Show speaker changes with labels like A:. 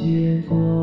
A: 结果。